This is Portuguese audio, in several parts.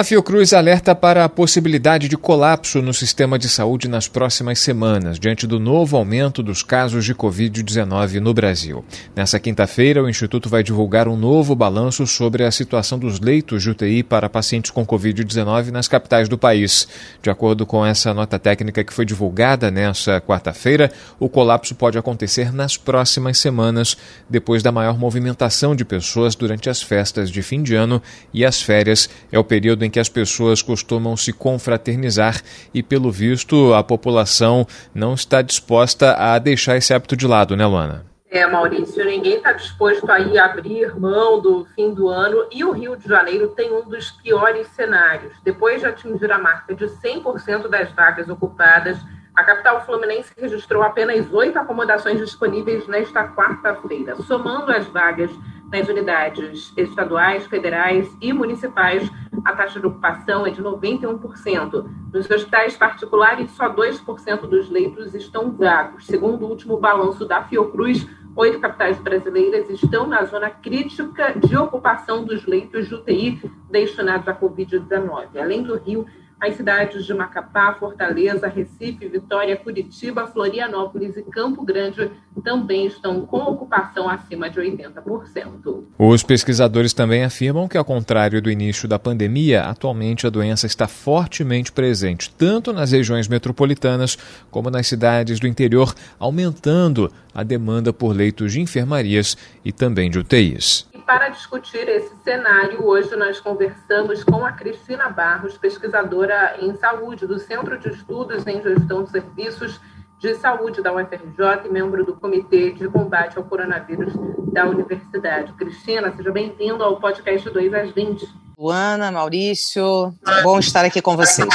A Fiocruz alerta para a possibilidade de colapso no sistema de saúde nas próximas semanas, diante do novo aumento dos casos de Covid-19 no Brasil. Nessa quinta-feira, o Instituto vai divulgar um novo balanço sobre a situação dos leitos de UTI para pacientes com Covid-19 nas capitais do país. De acordo com essa nota técnica que foi divulgada nesta quarta-feira, o colapso pode acontecer nas próximas semanas, depois da maior movimentação de pessoas durante as festas de fim de ano e as férias. É o período período em que as pessoas costumam se confraternizar e, pelo visto, a população não está disposta a deixar esse hábito de lado, né, Luana? É, Maurício, ninguém está disposto a ir abrir mão do fim do ano e o Rio de Janeiro tem um dos piores cenários. Depois de atingir a marca de 100% das vagas ocupadas, a capital fluminense registrou apenas oito acomodações disponíveis nesta quarta-feira. Somando as vagas nas unidades estaduais, federais e municipais, a taxa de ocupação é de 91%. Nos hospitais particulares, só 2% dos leitos estão vagos. Segundo o último balanço da Fiocruz, oito capitais brasileiras estão na zona crítica de ocupação dos leitos de UTI destinados à Covid-19. Além do Rio, as cidades de Macapá, Fortaleza, Recife, Vitória, Curitiba, Florianópolis e Campo Grande também estão com ocupação acima de 80%. Os pesquisadores também afirmam que, ao contrário do início da pandemia, atualmente a doença está fortemente presente, tanto nas regiões metropolitanas como nas cidades do interior, aumentando a demanda por leitos de enfermarias e também de UTIs para discutir esse cenário, hoje nós conversamos com a Cristina Barros, pesquisadora em saúde do Centro de Estudos em Gestão de Serviços de Saúde da UFRJ e membro do Comitê de Combate ao Coronavírus da Universidade. Cristina, seja bem-vindo ao podcast 2 às 20. Luana, Maurício, bom estar aqui com vocês.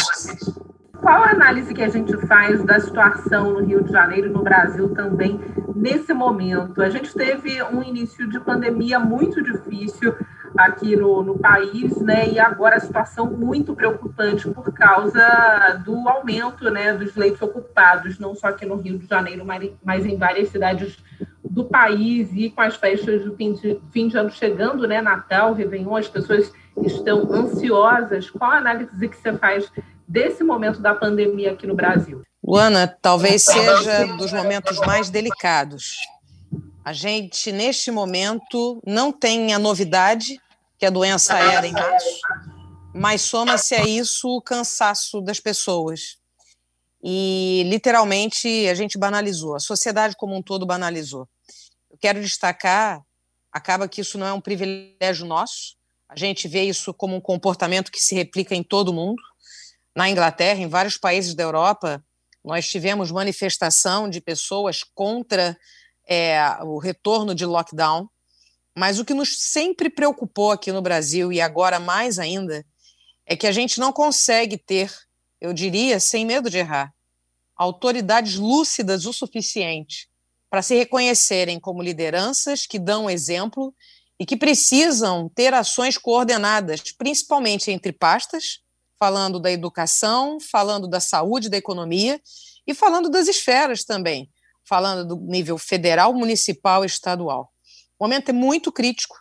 Qual a análise que a gente faz da situação no Rio de Janeiro e no Brasil também nesse momento? A gente teve um início de pandemia muito difícil aqui no, no país, né? E agora a situação muito preocupante por causa do aumento, né, dos leitos ocupados, não só aqui no Rio de Janeiro, mas, em várias cidades do país e com as festas do fim de, fim de ano chegando, né, Natal, Réveillon, as pessoas estão ansiosas. Qual a análise que você faz desse momento da pandemia aqui no Brasil? Luana, talvez seja dos momentos mais delicados. A gente, neste momento, não tem a novidade que a doença era em março, mas soma-se a isso o cansaço das pessoas. E, literalmente, a gente banalizou, a sociedade como um todo banalizou. Eu quero destacar, acaba que isso não é um privilégio nosso, a gente vê isso como um comportamento que se replica em todo mundo, na Inglaterra, em vários países da Europa, nós tivemos manifestação de pessoas contra é, o retorno de lockdown, mas o que nos sempre preocupou aqui no Brasil, e agora mais ainda, é que a gente não consegue ter, eu diria, sem medo de errar, autoridades lúcidas o suficiente para se reconhecerem como lideranças que dão exemplo e que precisam ter ações coordenadas, principalmente entre pastas, falando da educação, falando da saúde, da economia e falando das esferas também, falando do nível federal, municipal e estadual. O momento é muito crítico.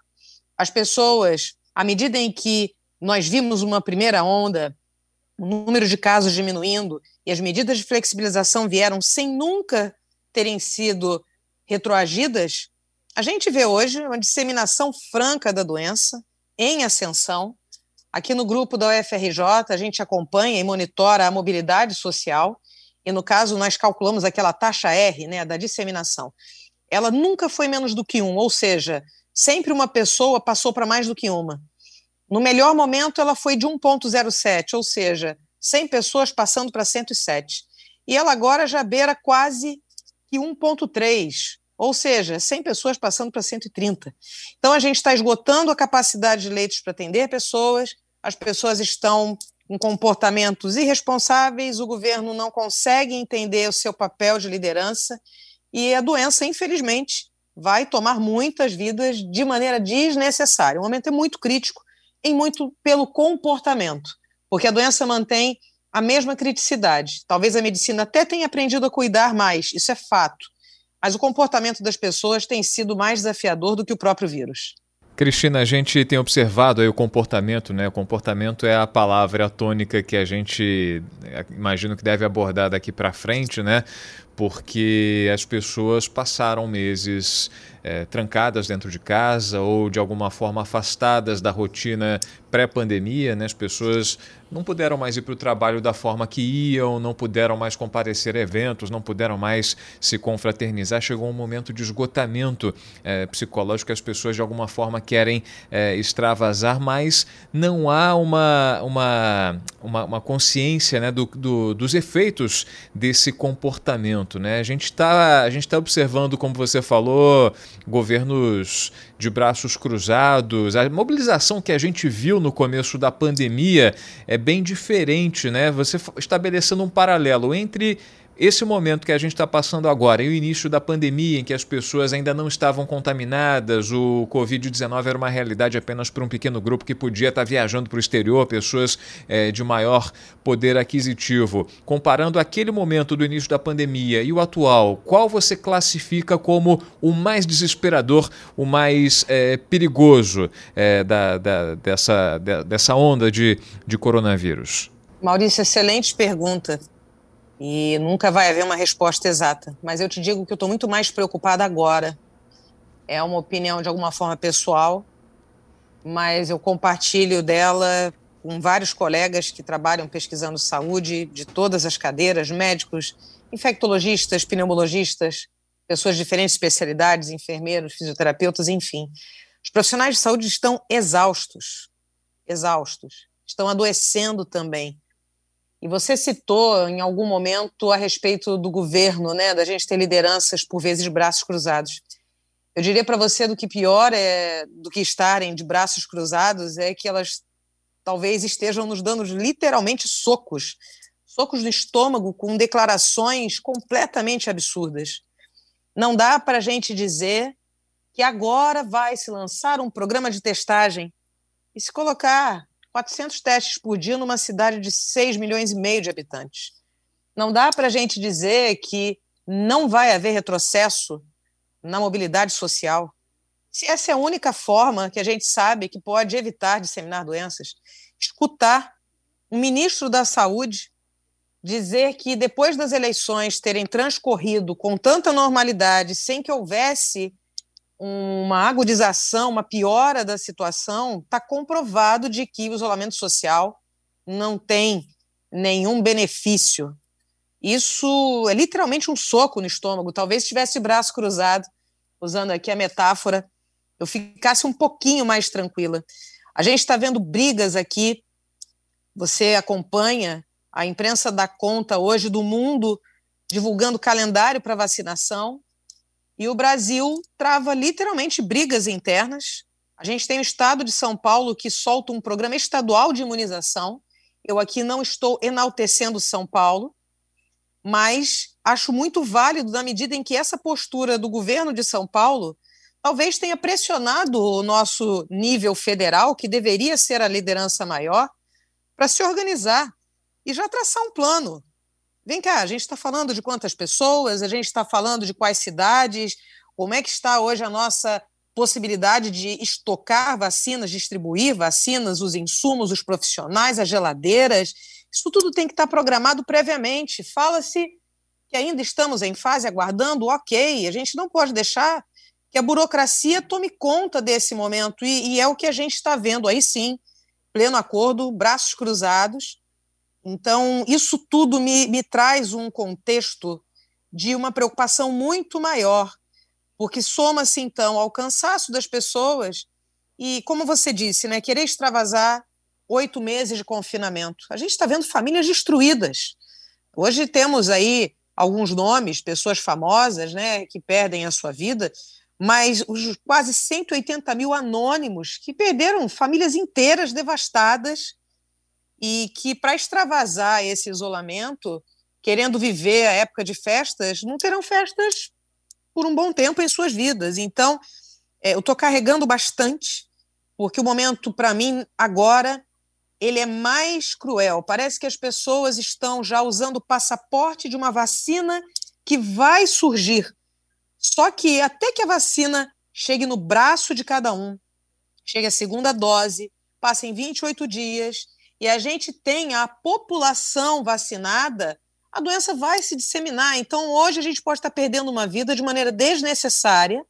As pessoas, à medida em que nós vimos uma primeira onda, o número de casos diminuindo e as medidas de flexibilização vieram sem nunca terem sido retroagidas, a gente vê hoje uma disseminação franca da doença em ascensão, Aqui no grupo da UFRJ, a gente acompanha e monitora a mobilidade social, e no caso, nós calculamos aquela taxa R, né, da disseminação. Ela nunca foi menos do que um, ou seja, sempre uma pessoa passou para mais do que uma. No melhor momento, ela foi de 1,07, ou seja, 100 pessoas passando para 107. E ela agora já beira quase que 1,3, ou seja, 100 pessoas passando para 130. Então, a gente está esgotando a capacidade de leitos para atender pessoas, as pessoas estão com comportamentos irresponsáveis, o governo não consegue entender o seu papel de liderança e a doença, infelizmente, vai tomar muitas vidas de maneira desnecessária. O momento é muito crítico, em muito pelo comportamento, porque a doença mantém a mesma criticidade. Talvez a medicina até tenha aprendido a cuidar mais, isso é fato, mas o comportamento das pessoas tem sido mais desafiador do que o próprio vírus. Cristina, a gente tem observado aí o comportamento, né? O comportamento é a palavra a tônica que a gente é, imagino que deve abordar daqui para frente, né? Porque as pessoas passaram meses é, trancadas dentro de casa ou de alguma forma afastadas da rotina pré-pandemia, né? As pessoas não puderam mais ir para o trabalho da forma que iam, não puderam mais comparecer a eventos, não puderam mais se confraternizar. Chegou um momento de esgotamento é, psicológico que as pessoas de alguma forma querem é, extravasar, mas não há uma, uma, uma, uma consciência né, do, do, dos efeitos desse comportamento. Né? A gente está tá observando, como você falou, governos de braços cruzados. A mobilização que a gente viu no começo da pandemia é bem diferente, né? Você estabelecendo um paralelo entre esse momento que a gente está passando agora e o início da pandemia, em que as pessoas ainda não estavam contaminadas, o Covid-19 era uma realidade apenas para um pequeno grupo que podia estar tá viajando para o exterior, pessoas é, de maior poder aquisitivo. Comparando aquele momento do início da pandemia e o atual, qual você classifica como o mais desesperador, o mais é, perigoso é, da, da, dessa, dessa onda de, de coronavírus? Maurício, excelente pergunta e nunca vai haver uma resposta exata. Mas eu te digo que eu estou muito mais preocupada agora. É uma opinião de alguma forma pessoal, mas eu compartilho dela com vários colegas que trabalham pesquisando saúde de todas as cadeiras, médicos, infectologistas, pneumologistas, pessoas de diferentes especialidades, enfermeiros, fisioterapeutas, enfim. Os profissionais de saúde estão exaustos, exaustos, estão adoecendo também. E você citou em algum momento a respeito do governo, né, da gente ter lideranças por vezes braços cruzados. Eu diria para você do que pior é do que estarem de braços cruzados é que elas talvez estejam nos dando literalmente socos, socos no estômago com declarações completamente absurdas. Não dá para a gente dizer que agora vai se lançar um programa de testagem e se colocar 400 testes por dia numa cidade de 6 milhões e meio de habitantes. Não dá para a gente dizer que não vai haver retrocesso na mobilidade social. Se essa é a única forma que a gente sabe que pode evitar disseminar doenças, escutar um ministro da Saúde dizer que depois das eleições terem transcorrido com tanta normalidade, sem que houvesse uma agudização, uma piora da situação, está comprovado de que o isolamento social não tem nenhum benefício. Isso é literalmente um soco no estômago. Talvez se tivesse braço cruzado, usando aqui a metáfora, eu ficasse um pouquinho mais tranquila. A gente está vendo brigas aqui. Você acompanha a imprensa dá conta hoje do mundo divulgando calendário para vacinação. E o Brasil trava literalmente brigas internas. A gente tem o estado de São Paulo que solta um programa estadual de imunização. Eu aqui não estou enaltecendo São Paulo, mas acho muito válido na medida em que essa postura do governo de São Paulo talvez tenha pressionado o nosso nível federal, que deveria ser a liderança maior, para se organizar e já traçar um plano Vem cá, a gente está falando de quantas pessoas, a gente está falando de quais cidades, como é que está hoje a nossa possibilidade de estocar vacinas, distribuir vacinas, os insumos, os profissionais, as geladeiras. Isso tudo tem que estar programado previamente. Fala-se que ainda estamos em fase aguardando, ok, a gente não pode deixar que a burocracia tome conta desse momento, e, e é o que a gente está vendo aí sim, pleno acordo, braços cruzados, então, isso tudo me, me traz um contexto de uma preocupação muito maior, porque soma-se, então, ao cansaço das pessoas e, como você disse, né, querer extravasar oito meses de confinamento. A gente está vendo famílias destruídas. Hoje temos aí alguns nomes, pessoas famosas, né, que perdem a sua vida, mas os quase 180 mil anônimos que perderam famílias inteiras devastadas e que, para extravasar esse isolamento, querendo viver a época de festas, não terão festas por um bom tempo em suas vidas. Então, é, eu estou carregando bastante, porque o momento, para mim, agora, ele é mais cruel. Parece que as pessoas estão já usando o passaporte de uma vacina que vai surgir. Só que até que a vacina chegue no braço de cada um, chegue a segunda dose, passem 28 dias e a gente tenha a população vacinada, a doença vai se disseminar. Então, hoje a gente pode estar perdendo uma vida de maneira desnecessária,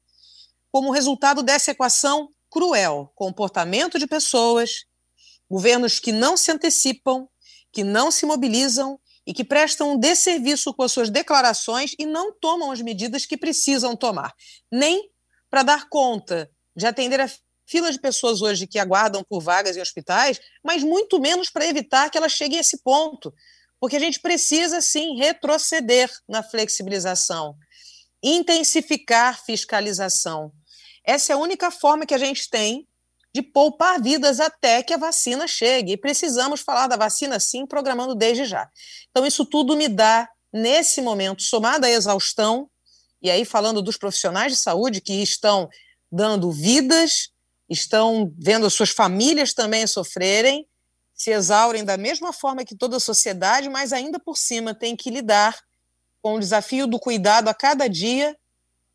como resultado dessa equação cruel: comportamento de pessoas, governos que não se antecipam, que não se mobilizam e que prestam um desserviço com as suas declarações e não tomam as medidas que precisam tomar, nem para dar conta de atender a fila de pessoas hoje que aguardam por vagas em hospitais, mas muito menos para evitar que elas cheguem a esse ponto, porque a gente precisa sim retroceder na flexibilização, intensificar fiscalização. Essa é a única forma que a gente tem de poupar vidas até que a vacina chegue. E precisamos falar da vacina sim, programando desde já. Então, isso tudo me dá, nesse momento, somado à exaustão, e aí falando dos profissionais de saúde que estão dando vidas, estão vendo as suas famílias também sofrerem, se exaurem da mesma forma que toda a sociedade, mas ainda por cima tem que lidar com o desafio do cuidado a cada dia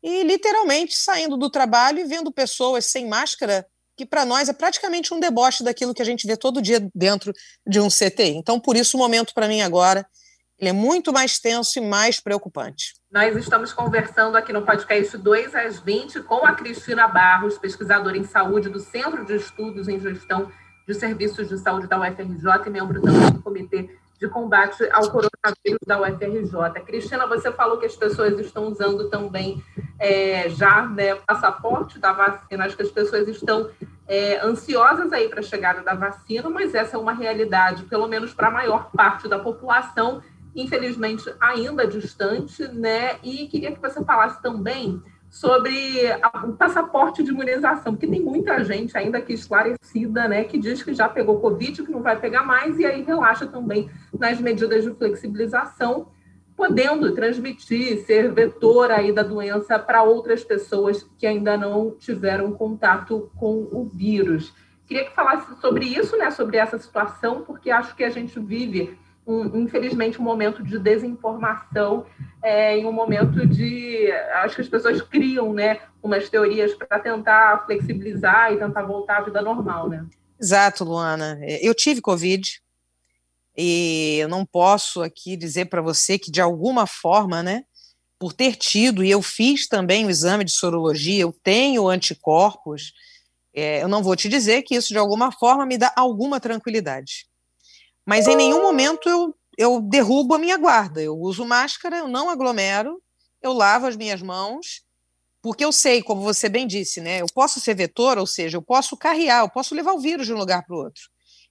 e literalmente saindo do trabalho e vendo pessoas sem máscara que para nós é praticamente um deboche daquilo que a gente vê todo dia dentro de um CTI. Então, por isso, o momento para mim agora ele é muito mais tenso e mais preocupante. Nós estamos conversando aqui no podcast 2 às 20 com a Cristina Barros, pesquisadora em saúde do Centro de Estudos em Gestão de Serviços de Saúde da UFRJ e membro também do Comitê de Combate ao Coronavírus da UFRJ. Cristina, você falou que as pessoas estão usando também é, já né, passaporte da vacina, acho que as pessoas estão é, ansiosas aí para a chegada da vacina, mas essa é uma realidade, pelo menos para a maior parte da população, infelizmente ainda distante, né? E queria que você falasse também sobre o passaporte de imunização, porque tem muita gente ainda aqui esclarecida, né, que diz que já pegou Covid, que não vai pegar mais, e aí relaxa também nas medidas de flexibilização, podendo transmitir, ser vetor aí da doença para outras pessoas que ainda não tiveram contato com o vírus. Queria que falasse sobre isso, né, sobre essa situação, porque acho que a gente vive um, infelizmente, um momento de desinformação, é, em um momento de. Acho que as pessoas criam né, umas teorias para tentar flexibilizar e tentar voltar à vida normal. Né? Exato, Luana. Eu tive Covid e eu não posso aqui dizer para você que, de alguma forma, né, por ter tido, e eu fiz também o exame de sorologia, eu tenho anticorpos. É, eu não vou te dizer que isso, de alguma forma, me dá alguma tranquilidade mas em nenhum momento eu, eu derrubo a minha guarda. Eu uso máscara, eu não aglomero, eu lavo as minhas mãos, porque eu sei, como você bem disse, né? Eu posso ser vetor, ou seja, eu posso carrear, eu posso levar o vírus de um lugar para o outro.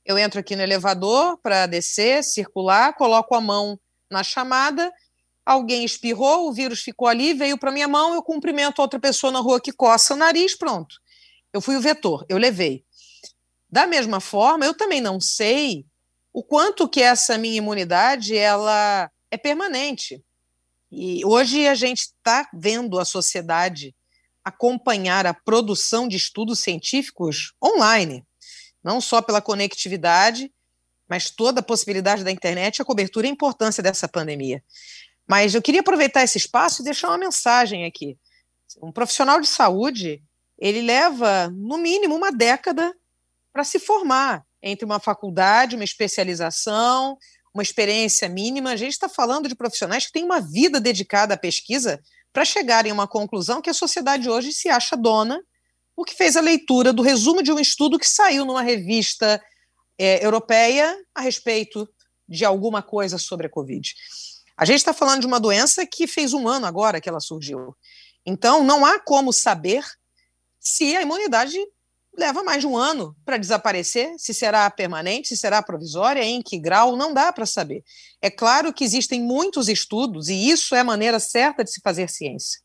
Eu entro aqui no elevador para descer, circular, coloco a mão na chamada, alguém espirrou, o vírus ficou ali, veio para minha mão, eu cumprimento outra pessoa na rua que coça o nariz, pronto. Eu fui o vetor, eu levei. Da mesma forma, eu também não sei o quanto que essa minha imunidade ela é permanente. E hoje a gente está vendo a sociedade acompanhar a produção de estudos científicos online, não só pela conectividade, mas toda a possibilidade da internet, a cobertura e a importância dessa pandemia. Mas eu queria aproveitar esse espaço e deixar uma mensagem aqui. Um profissional de saúde, ele leva, no mínimo, uma década para se formar entre uma faculdade, uma especialização, uma experiência mínima. A gente está falando de profissionais que têm uma vida dedicada à pesquisa para chegarem a uma conclusão que a sociedade hoje se acha dona, porque fez a leitura do resumo de um estudo que saiu numa revista é, europeia a respeito de alguma coisa sobre a Covid. A gente está falando de uma doença que fez um ano agora que ela surgiu. Então, não há como saber se a imunidade leva mais de um ano para desaparecer, se será permanente, se será provisória, em que grau, não dá para saber. É claro que existem muitos estudos, e isso é a maneira certa de se fazer ciência.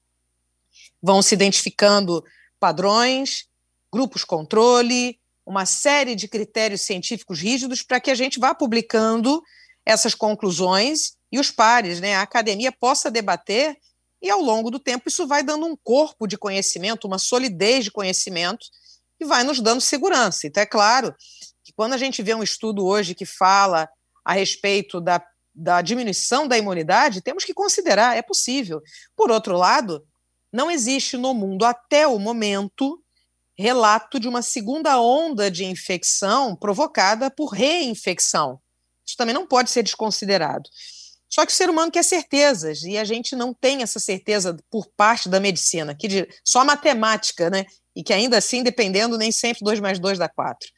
Vão se identificando padrões, grupos controle, uma série de critérios científicos rígidos para que a gente vá publicando essas conclusões e os pares, né, a academia possa debater e ao longo do tempo isso vai dando um corpo de conhecimento, uma solidez de conhecimento e vai nos dando segurança. Então é claro que quando a gente vê um estudo hoje que fala a respeito da, da diminuição da imunidade, temos que considerar, é possível. Por outro lado, não existe no mundo até o momento relato de uma segunda onda de infecção provocada por reinfecção. Isso também não pode ser desconsiderado. Só que o ser humano quer certezas e a gente não tem essa certeza por parte da medicina, que só matemática, né? E que ainda assim, dependendo, nem sempre 2 mais 2 dá 4.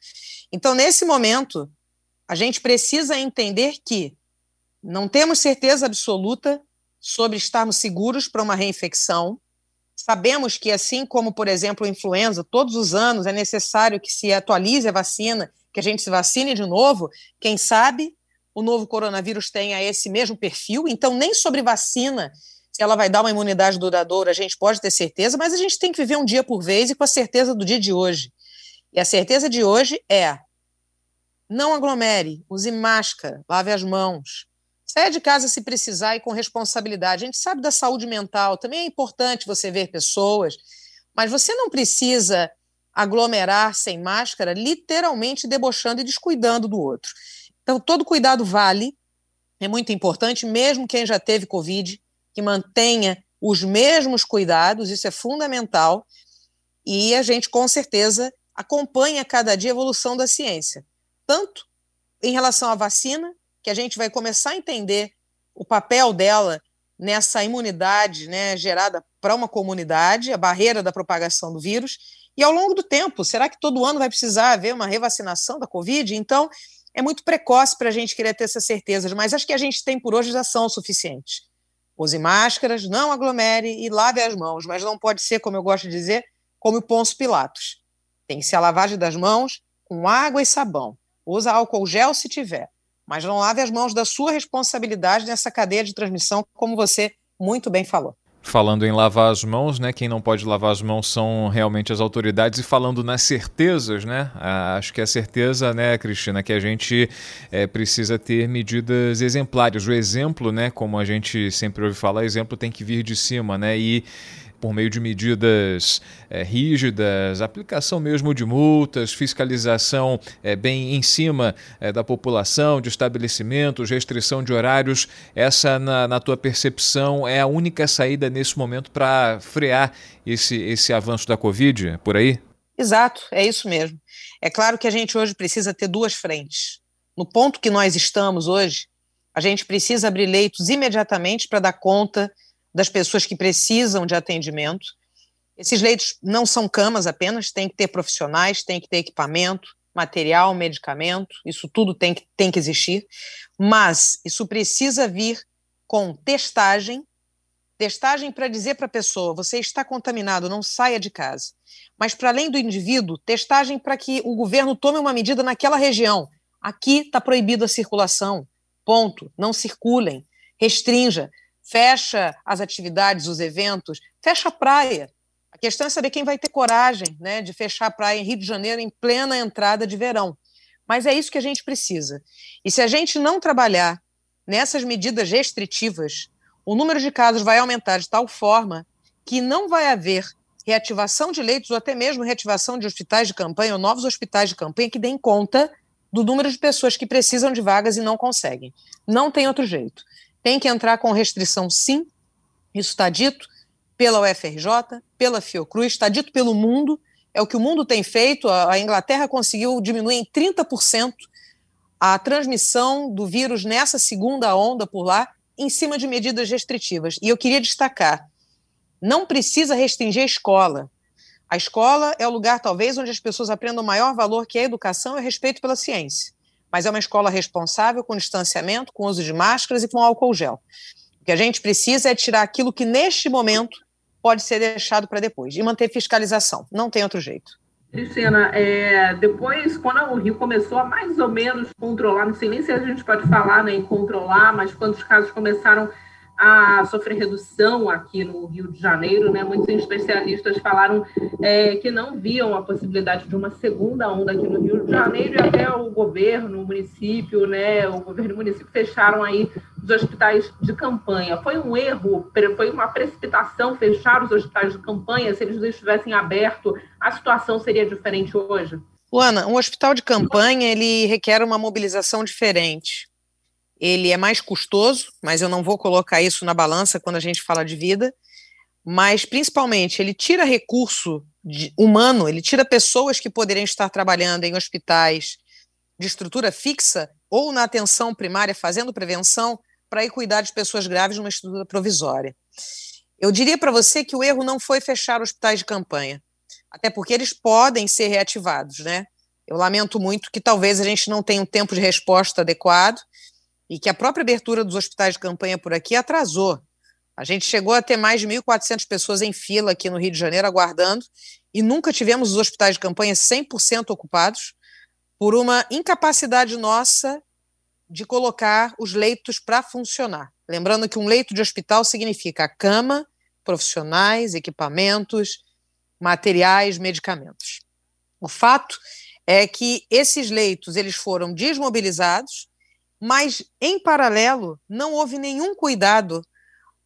Então, nesse momento, a gente precisa entender que não temos certeza absoluta sobre estarmos seguros para uma reinfecção, Sabemos que, assim como, por exemplo, a influenza, todos os anos é necessário que se atualize a vacina, que a gente se vacine de novo. Quem sabe o novo coronavírus tenha esse mesmo perfil. Então, nem sobre vacina, se ela vai dar uma imunidade duradoura, a gente pode ter certeza, mas a gente tem que viver um dia por vez e com a certeza do dia de hoje. E a certeza de hoje é: não aglomere, use máscara, lave as mãos, Saia de casa se precisar e com responsabilidade. A gente sabe da saúde mental, também é importante você ver pessoas, mas você não precisa aglomerar sem máscara, literalmente debochando e descuidando do outro. Então, todo cuidado vale, é muito importante, mesmo quem já teve Covid, que mantenha os mesmos cuidados, isso é fundamental, e a gente, com certeza, acompanha cada dia a evolução da ciência, tanto em relação à vacina, que a gente vai começar a entender o papel dela nessa imunidade né, gerada para uma comunidade, a barreira da propagação do vírus. E ao longo do tempo, será que todo ano vai precisar haver uma revacinação da Covid? Então, é muito precoce para a gente querer ter essas certezas, mas acho que a gente tem por hoje já são suficientes. Use máscaras, não aglomere e lave as mãos, mas não pode ser, como eu gosto de dizer, como o Ponço Pilatos. Tem que ser a lavagem das mãos com água e sabão. Usa álcool gel se tiver mas não lave as mãos da sua responsabilidade nessa cadeia de transmissão, como você muito bem falou. Falando em lavar as mãos, né? Quem não pode lavar as mãos são realmente as autoridades. E falando nas certezas, né? Acho que a certeza, né, Cristina, que a gente é, precisa ter medidas exemplares. O exemplo, né? Como a gente sempre ouve falar, exemplo tem que vir de cima, né? E por meio de medidas é, rígidas, aplicação mesmo de multas, fiscalização é, bem em cima é, da população, de estabelecimentos, restrição de horários. Essa, na, na tua percepção, é a única saída nesse momento para frear esse, esse avanço da Covid por aí? Exato, é isso mesmo. É claro que a gente hoje precisa ter duas frentes. No ponto que nós estamos hoje, a gente precisa abrir leitos imediatamente para dar conta das pessoas que precisam de atendimento. Esses leitos não são camas apenas, tem que ter profissionais, tem que ter equipamento, material, medicamento, isso tudo tem que, tem que existir, mas isso precisa vir com testagem, testagem para dizer para a pessoa, você está contaminado, não saia de casa. Mas para além do indivíduo, testagem para que o governo tome uma medida naquela região. Aqui está proibida a circulação, ponto, não circulem, restrinja fecha as atividades, os eventos, fecha a praia. A questão é saber quem vai ter coragem né, de fechar a praia em Rio de Janeiro em plena entrada de verão. Mas é isso que a gente precisa. E se a gente não trabalhar nessas medidas restritivas, o número de casos vai aumentar de tal forma que não vai haver reativação de leitos ou até mesmo reativação de hospitais de campanha ou novos hospitais de campanha que deem conta do número de pessoas que precisam de vagas e não conseguem. Não tem outro jeito. Tem que entrar com restrição, sim. Isso está dito pela UFRJ, pela Fiocruz, está dito pelo mundo. É o que o mundo tem feito. A Inglaterra conseguiu diminuir em 30% a transmissão do vírus nessa segunda onda por lá, em cima de medidas restritivas. E eu queria destacar: não precisa restringir a escola. A escola é o lugar, talvez, onde as pessoas aprendam o maior valor que é a educação e o respeito pela ciência mas é uma escola responsável, com distanciamento, com uso de máscaras e com álcool gel. O que a gente precisa é tirar aquilo que, neste momento, pode ser deixado para depois e manter fiscalização. Não tem outro jeito. Cristina, é, depois, quando o Rio começou a mais ou menos controlar, não sei nem se a gente pode falar né, em controlar, mas quando os casos começaram a sofrer redução aqui no Rio de Janeiro, né? Muitos especialistas falaram é, que não viam a possibilidade de uma segunda onda aqui no Rio de Janeiro e até o governo, o município, né? O governo e o município fecharam aí os hospitais de campanha. Foi um erro, foi uma precipitação fechar os hospitais de campanha. Se eles estivessem abertos, a situação seria diferente hoje? Luana, um hospital de campanha ele requer uma mobilização diferente ele é mais custoso, mas eu não vou colocar isso na balança quando a gente fala de vida, mas principalmente ele tira recurso de, humano, ele tira pessoas que poderiam estar trabalhando em hospitais de estrutura fixa ou na atenção primária fazendo prevenção para ir cuidar de pessoas graves numa estrutura provisória. Eu diria para você que o erro não foi fechar hospitais de campanha, até porque eles podem ser reativados, né? Eu lamento muito que talvez a gente não tenha um tempo de resposta adequado e que a própria abertura dos hospitais de campanha por aqui atrasou. A gente chegou a ter mais de 1.400 pessoas em fila aqui no Rio de Janeiro aguardando e nunca tivemos os hospitais de campanha 100% ocupados por uma incapacidade nossa de colocar os leitos para funcionar. Lembrando que um leito de hospital significa cama, profissionais, equipamentos, materiais, medicamentos. O fato é que esses leitos eles foram desmobilizados mas, em paralelo, não houve nenhum cuidado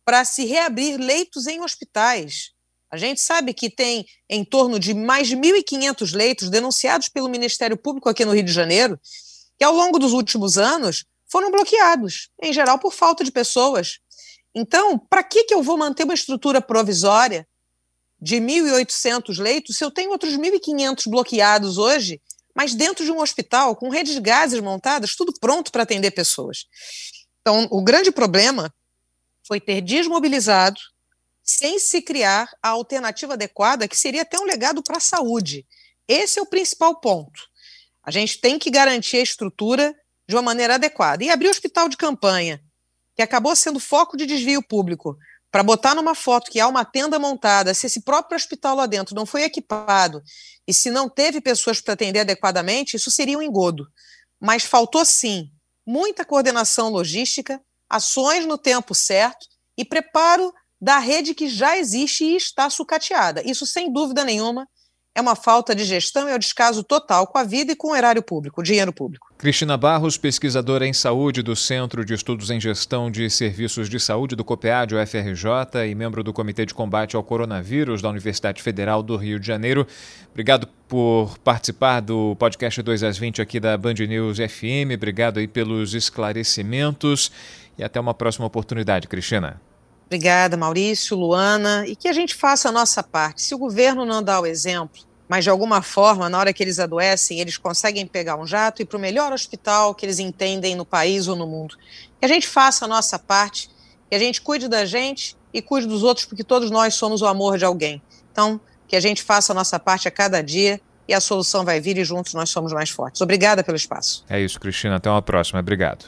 para se reabrir leitos em hospitais. A gente sabe que tem em torno de mais de 1.500 leitos denunciados pelo Ministério Público aqui no Rio de Janeiro, que ao longo dos últimos anos foram bloqueados, em geral por falta de pessoas. Então, para que, que eu vou manter uma estrutura provisória de 1.800 leitos se eu tenho outros 1.500 bloqueados hoje mas dentro de um hospital, com redes de gases montadas, tudo pronto para atender pessoas. Então, o grande problema foi ter desmobilizado sem se criar a alternativa adequada, que seria até um legado para a saúde. Esse é o principal ponto. A gente tem que garantir a estrutura de uma maneira adequada. E abrir o hospital de campanha, que acabou sendo foco de desvio público, para botar numa foto que há uma tenda montada, se esse próprio hospital lá dentro não foi equipado e se não teve pessoas para atender adequadamente, isso seria um engodo. Mas faltou sim muita coordenação logística, ações no tempo certo e preparo da rede que já existe e está sucateada. Isso, sem dúvida nenhuma, é uma falta de gestão e é o um descaso total com a vida e com o erário público, o dinheiro público. Cristina Barros, pesquisadora em saúde do Centro de Estudos em Gestão de Serviços de Saúde do COPEAD, UFRJ, e membro do Comitê de Combate ao Coronavírus da Universidade Federal do Rio de Janeiro. Obrigado por participar do podcast 2 às 20 aqui da Band News FM. Obrigado aí pelos esclarecimentos e até uma próxima oportunidade, Cristina. Obrigada, Maurício, Luana, e que a gente faça a nossa parte. Se o governo não dá o exemplo, mas de alguma forma, na hora que eles adoecem, eles conseguem pegar um jato e ir para o melhor hospital que eles entendem no país ou no mundo. Que a gente faça a nossa parte, que a gente cuide da gente e cuide dos outros, porque todos nós somos o amor de alguém. Então, que a gente faça a nossa parte a cada dia e a solução vai vir e juntos nós somos mais fortes. Obrigada pelo espaço. É isso, Cristina. Até uma próxima. Obrigado.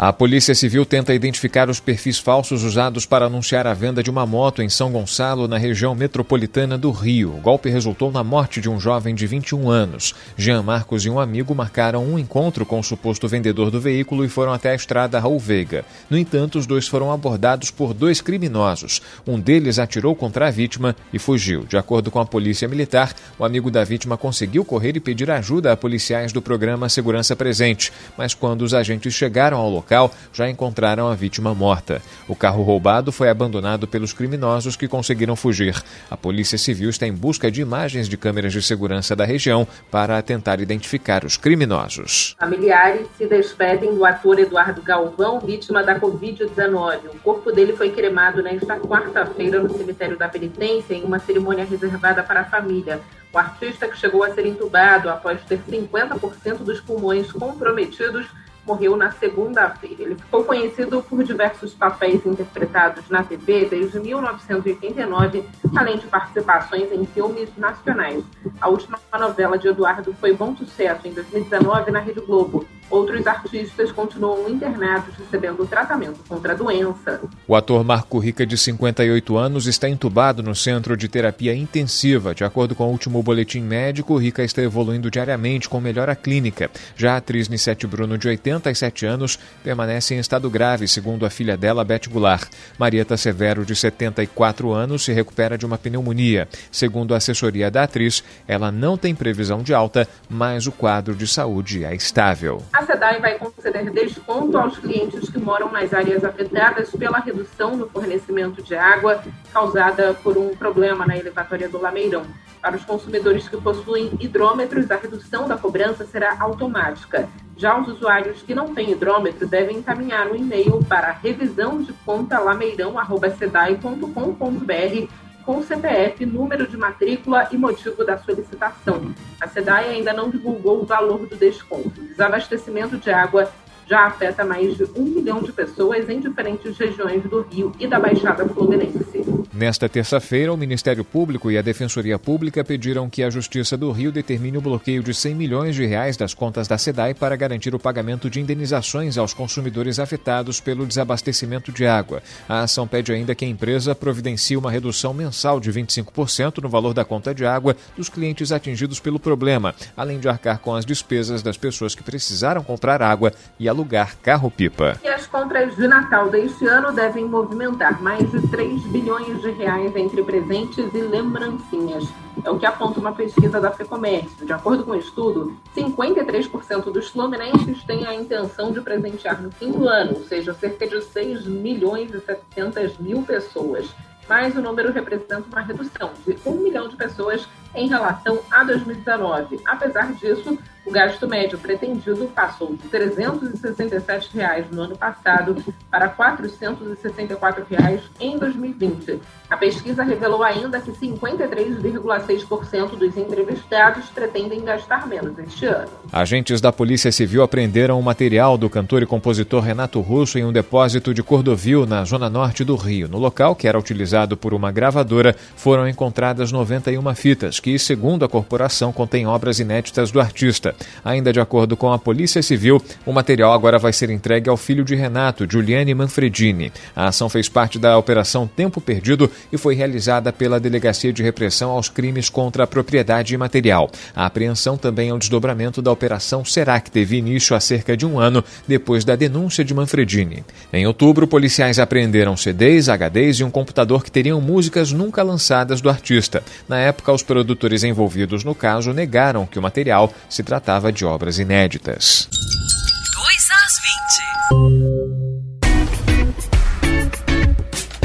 A Polícia Civil tenta identificar os perfis falsos usados para anunciar a venda de uma moto em São Gonçalo, na região metropolitana do Rio. O golpe resultou na morte de um jovem de 21 anos. Jean Marcos e um amigo marcaram um encontro com o suposto vendedor do veículo e foram até a estrada Raul Veiga. No entanto, os dois foram abordados por dois criminosos. Um deles atirou contra a vítima e fugiu. De acordo com a Polícia Militar, o amigo da vítima conseguiu correr e pedir ajuda a policiais do programa Segurança Presente, mas quando os agentes chegaram ao local, local já encontraram a vítima morta. O carro roubado foi abandonado pelos criminosos que conseguiram fugir. A Polícia Civil está em busca de imagens de câmeras de segurança da região para tentar identificar os criminosos. Familiares se despedem do ator Eduardo Galvão, vítima da Covid-19. O corpo dele foi cremado nesta quarta-feira no cemitério da Penitência em uma cerimônia reservada para a família. O artista que chegou a ser entubado após ter 50% dos pulmões comprometidos morreu na segunda-feira. Ele ficou conhecido por diversos papéis interpretados na TV desde 1989, além de participações em filmes nacionais. A última novela de Eduardo foi bom sucesso em 2019 na Rede Globo. Outros artistas continuam internados recebendo tratamento contra a doença. O ator Marco Rica, de 58 anos, está entubado no centro de terapia intensiva. De acordo com o último boletim médico, Rica está evoluindo diariamente com melhora clínica. Já a atriz Nissete Bruno, de 87 anos, permanece em estado grave, segundo a filha dela, Beth Goulart. Marieta Severo, de 74 anos, se recupera de uma pneumonia. Segundo a assessoria da atriz, ela não tem previsão de alta, mas o quadro de saúde é estável. A SEDAI vai conceder desconto aos clientes que moram nas áreas afetadas pela redução no fornecimento de água causada por um problema na elevatória do Lameirão. Para os consumidores que possuem hidrômetros, a redução da cobrança será automática. Já os usuários que não têm hidrômetro devem encaminhar um e-mail para revisão de conta lameirão.sedai.com.br com CPF, número de matrícula e motivo da solicitação. A SEDAI ainda não divulgou o valor do desconto. Desabastecimento de água já afeta mais de um milhão de pessoas em diferentes regiões do Rio e da Baixada Fluminense. Nesta terça-feira, o Ministério Público e a Defensoria Pública pediram que a Justiça do Rio determine o bloqueio de 100 milhões de reais das contas da SEDAI para garantir o pagamento de indenizações aos consumidores afetados pelo desabastecimento de água. A ação pede ainda que a empresa providencie uma redução mensal de 25% no valor da conta de água dos clientes atingidos pelo problema, além de arcar com as despesas das pessoas que precisaram comprar água e alugar carro-pipa. E as compras de Natal deste ano devem movimentar mais de 3 bilhões de reais entre presentes e lembrancinhas. É o que aponta uma pesquisa da FEComércio. De acordo com o estudo, 53% dos fluminenses têm a intenção de presentear no fim do ano, ou seja, cerca de 6 milhões e 700 mil pessoas. Mas o número representa uma redução de 1 milhão de pessoas em relação a 2019. Apesar disso, o gasto médio pretendido passou de 367 reais no ano passado para 464 reais em 2020. A pesquisa revelou ainda que 53,6% dos entrevistados pretendem gastar menos este ano. Agentes da Polícia Civil apreenderam o material do cantor e compositor Renato Russo em um depósito de Cordovil, na zona norte do Rio. No local, que era utilizado por uma gravadora, foram encontradas 91 fitas, que, segundo a corporação, contêm obras inéditas do artista. Ainda de acordo com a Polícia Civil, o material agora vai ser entregue ao filho de Renato, Giuliane Manfredini. A ação fez parte da Operação Tempo Perdido e foi realizada pela Delegacia de Repressão aos Crimes contra a Propriedade Imaterial. A apreensão também é um desdobramento da Operação Será, que teve início há cerca de um ano depois da denúncia de Manfredini. Em outubro, policiais apreenderam CDs, HDs e um computador que teriam músicas nunca lançadas do artista. Na época, os produtores envolvidos no caso negaram que o material se tratava de obras inéditas. 2 às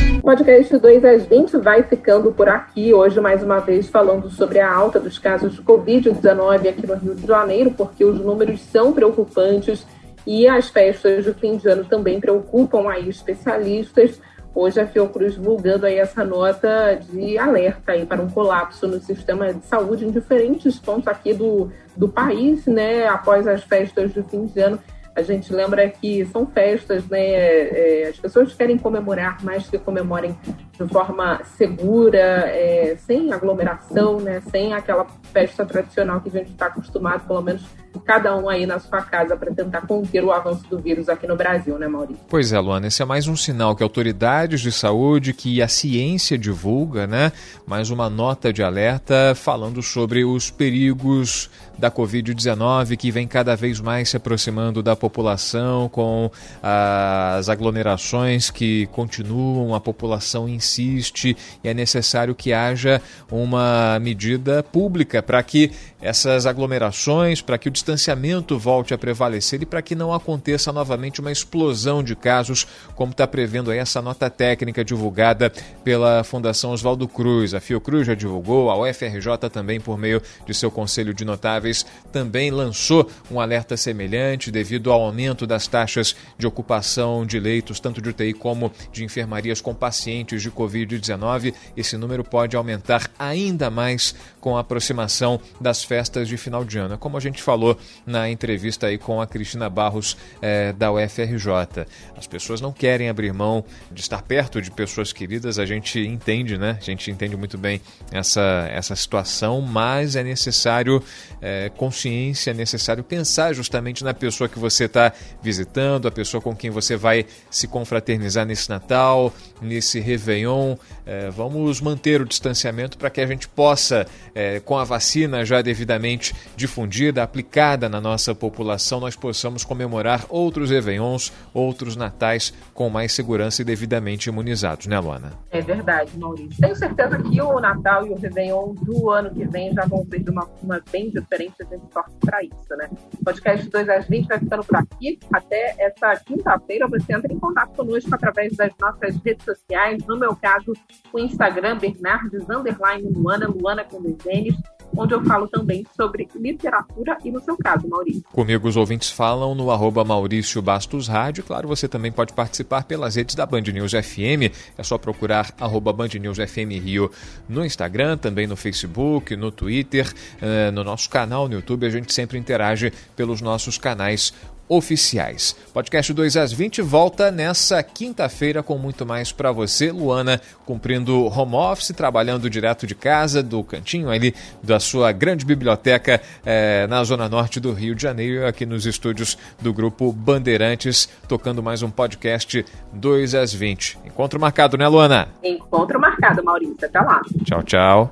20. O podcast 2 às 20 vai ficando por aqui. Hoje, mais uma vez, falando sobre a alta dos casos de Covid-19 aqui no Rio de Janeiro, porque os números são preocupantes e as festas de fim de ano também preocupam aí especialistas. Hoje a Fiocruz divulgando aí essa nota de alerta aí para um colapso no sistema de saúde em diferentes pontos aqui do, do país, né? Após as festas de fim de ano. A gente lembra que são festas, né? É, as pessoas querem comemorar, mais que comemorem de forma segura, é, sem aglomeração, né? Sem aquela festa tradicional que a gente está acostumado, pelo menos cada um aí na sua casa para tentar conter o avanço do vírus aqui no Brasil, né, Maurício? Pois é, Luana, esse é mais um sinal que autoridades de saúde, que a ciência divulga, né? Mais uma nota de alerta falando sobre os perigos da Covid-19 que vem cada vez mais se aproximando da população, com as aglomerações que continuam, a população insiste e é necessário que haja uma medida pública para que essas aglomerações, para que o distanciamento volte a prevalecer e para que não aconteça novamente uma explosão de casos, como está prevendo aí essa nota técnica divulgada pela Fundação Oswaldo Cruz. A Fiocruz já divulgou, a UFRJ também, por meio de seu Conselho de Notáveis, também lançou um alerta semelhante devido ao aumento das taxas de ocupação de leitos, tanto de UTI como de enfermarias com pacientes de Covid-19. Esse número pode aumentar ainda mais com a aproximação das festas de final de ano. Como a gente falou na entrevista aí com a Cristina Barros eh, da UFRJ. As pessoas não querem abrir mão de estar perto de pessoas queridas, a gente entende, né? A gente entende muito bem essa, essa situação, mas é necessário eh, consciência, é necessário pensar justamente na pessoa que você está visitando, a pessoa com quem você vai se confraternizar nesse Natal, nesse Réveillon. É, vamos manter o distanciamento para que a gente possa, é, com a vacina já devidamente difundida, aplicada na nossa população, nós possamos comemorar outros Réveillons, outros Natais com mais segurança e devidamente imunizados, né, Luana? É verdade, Maurício. Tenho certeza que o Natal e o Réveillon do ano que vem já vão ser de uma forma bem diferente, a gente torce para isso, né? O podcast 2 às 20 vai ficando por aqui. Até essa quinta-feira você entra em contato conosco através das nossas redes sociais, no meu caso, o Instagram Bernardes underline Luana, Luana com N's, onde eu falo também sobre literatura e no seu caso, Maurício. Comigo os ouvintes falam no arroba Maurício Bastos Rádio. Claro, você também pode participar pelas redes da Band News FM. É só procurar arroba Band News FM Rio no Instagram, também no Facebook, no Twitter, eh, no nosso canal no YouTube. A gente sempre interage pelos nossos canais oficiais. Podcast 2 às 20 volta nessa quinta-feira com muito mais para você, Luana, cumprindo home office, trabalhando direto de casa, do cantinho ali da sua grande biblioteca eh, na zona norte do Rio de Janeiro, aqui nos estúdios do grupo Bandeirantes, tocando mais um podcast 2 às 20. Encontro marcado, né, Luana? Encontro marcado, Maurício. Até lá. Tchau, tchau.